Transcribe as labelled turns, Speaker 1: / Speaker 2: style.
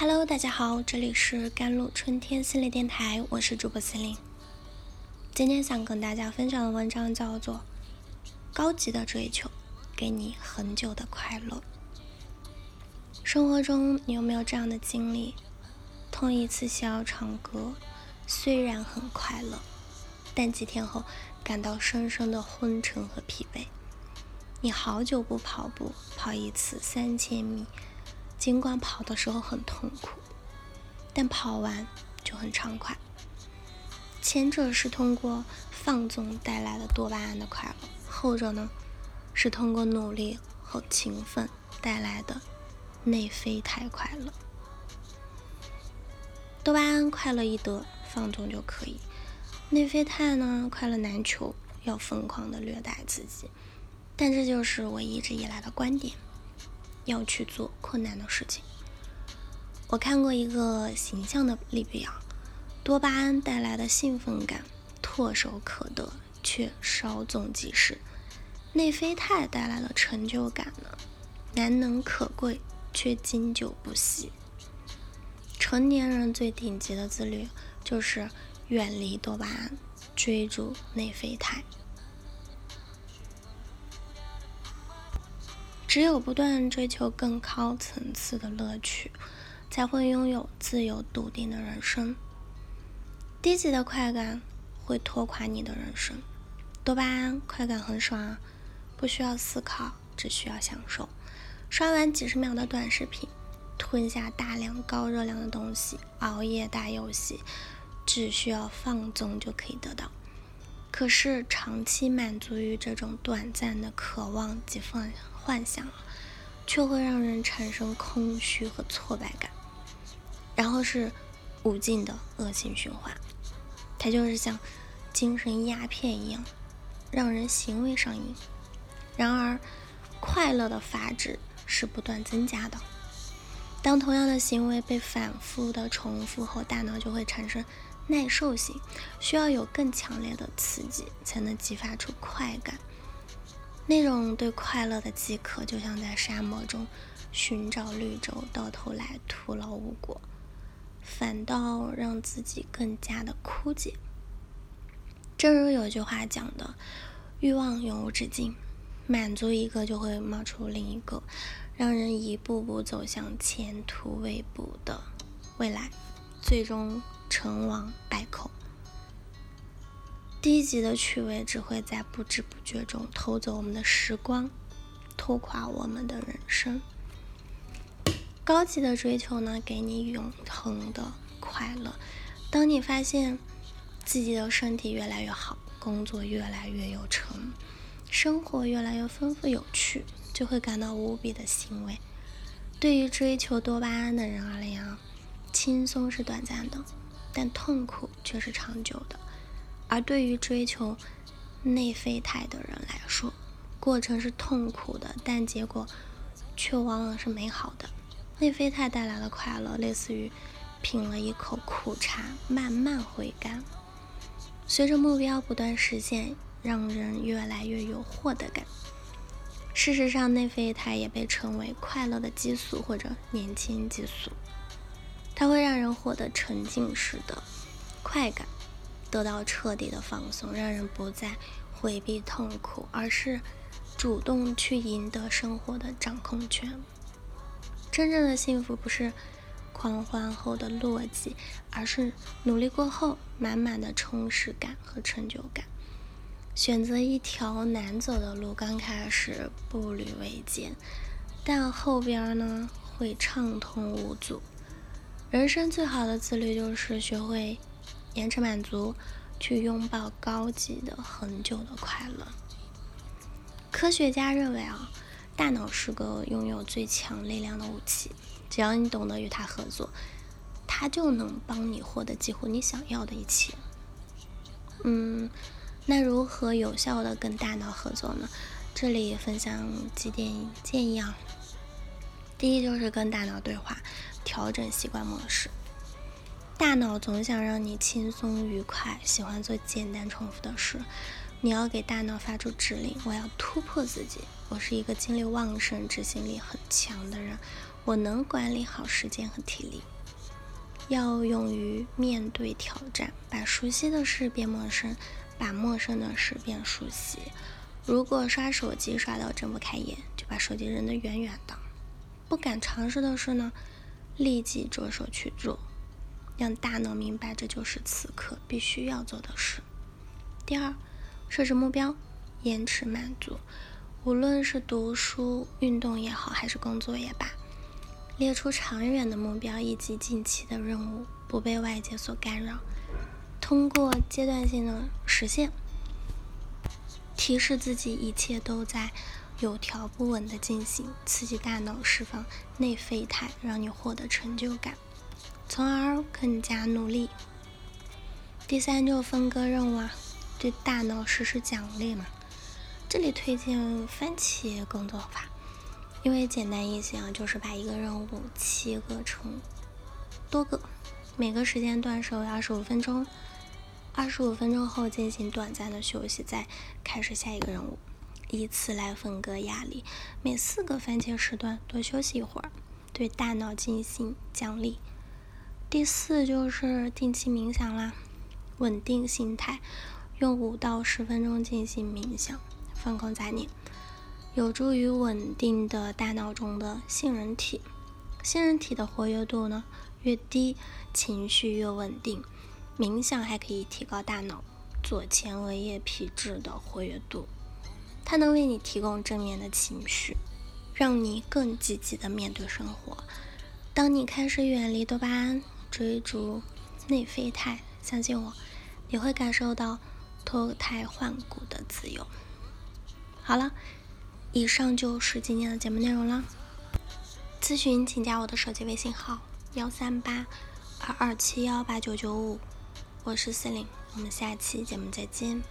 Speaker 1: Hello，大家好，这里是甘露春天心理电台，我是主播心灵。今天想跟大家分享的文章叫做《高级的追求，给你很久的快乐》。生活中，你有没有这样的经历？同一次需要唱歌，虽然很快乐，但几天后感到深深的昏沉和疲惫。你好久不跑步，跑一次三千米，尽管跑的时候很痛苦，但跑完就很畅快。前者是通过放纵带来的多巴胺的快乐，后者呢是通过努力和勤奋带来的内啡肽快乐。多巴胺快乐易得，放纵就可以；内啡肽呢，快乐难求，要疯狂的虐待自己。但这就是我一直以来的观点，要去做困难的事情。我看过一个形象的利比啊，多巴胺带来的兴奋感唾手可得，却稍纵即逝；内啡肽带来的成就感呢，难能可贵，却经久不息。成年人最顶级的自律，就是远离多巴胺，追逐内啡肽。只有不断追求更高层次的乐趣，才会拥有自由笃定的人生。低级的快感会拖垮你的人生。多巴胺快感很爽，不需要思考，只需要享受。刷完几十秒的短视频，吞下大量高热量的东西，熬夜打游戏，只需要放纵就可以得到。可是长期满足于这种短暂的渴望及放。幻想，却会让人产生空虚和挫败感，然后是无尽的恶性循环。它就是像精神鸦片一样，让人行为上瘾。然而，快乐的阀值是不断增加的。当同样的行为被反复的重复后，大脑就会产生耐受性，需要有更强烈的刺激才能激发出快感。那种对快乐的饥渴，就像在沙漠中寻找绿洲，到头来徒劳无果，反倒让自己更加的枯竭。正如有句话讲的：“欲望永无止境，满足一个就会冒出另一个，让人一步步走向前途未卜的未来，最终成王败寇。”低级的趣味只会在不知不觉中偷走我们的时光，拖垮我们的人生。高级的追求呢，给你永恒的快乐。当你发现自己的身体越来越好，工作越来越有成，生活越来越丰富有趣，就会感到无比的欣慰。对于追求多巴胺的人而言，轻松是短暂的，但痛苦却是长久的。而对于追求内啡肽的人来说，过程是痛苦的，但结果却往往是美好的。内啡肽带来的快乐，类似于品了一口苦茶，慢慢回甘。随着目标不断实现，让人越来越有获得感。事实上，内啡肽也被称为快乐的激素或者年轻激素，它会让人获得沉浸式的快感。得到彻底的放松，让人不再回避痛苦，而是主动去赢得生活的掌控权。真正的幸福不是狂欢后的落寂，而是努力过后满满的充实感和成就感。选择一条难走的路，刚开始步履维艰，但后边呢会畅通无阻。人生最好的自律就是学会。延迟满足，去拥抱高级的、恒久的快乐。科学家认为啊，大脑是个拥有最强力量的武器，只要你懂得与它合作，它就能帮你获得几乎你想要的一切。嗯，那如何有效的跟大脑合作呢？这里分享几点建议啊。第一就是跟大脑对话，调整习惯模式。大脑总想让你轻松愉快，喜欢做简单重复的事。你要给大脑发出指令：我要突破自己。我是一个精力旺盛、执行力很强的人。我能管理好时间和体力。要勇于面对挑战，把熟悉的事变陌生，把陌生的事变熟悉。如果刷手机刷到睁不开眼，就把手机扔得远远的。不敢尝试的事呢，立即着手去做，让大脑明白这就是此刻必须要做的事。第二，设置目标，延迟满足。无论是读书、运动也好，还是工作也罢。列出长远的目标以及近期的任务，不被外界所干扰。通过阶段性的实现，提示自己一切都在有条不紊的进行，刺激大脑释放内啡肽，让你获得成就感，从而更加努力。第三，就分割任务啊，对大脑实施奖励嘛。这里推荐番茄工作法。因为简单易行啊，就是把一个任务切割成多个，每个时间段设为二十五分钟，二十五分钟后进行短暂的休息，再开始下一个任务，以此来分割压力。每四个番茄时段多休息一会儿，对大脑进行奖励。第四就是定期冥想啦，稳定心态，用五到十分钟进行冥想，放空杂念。有助于稳定的大脑中的杏仁体，杏仁体的活跃度呢越低，情绪越稳定。冥想还可以提高大脑左前额叶皮质的活跃度，它能为你提供正面的情绪，让你更积极的面对生活。当你开始远离多巴胺，追逐内啡肽，相信我，你会感受到脱胎换骨的自由。好了。以上就是今天的节目内容了。咨询请加我的手机微信号：幺三八二二七幺八九九五，我是四零，我们下期节目再见。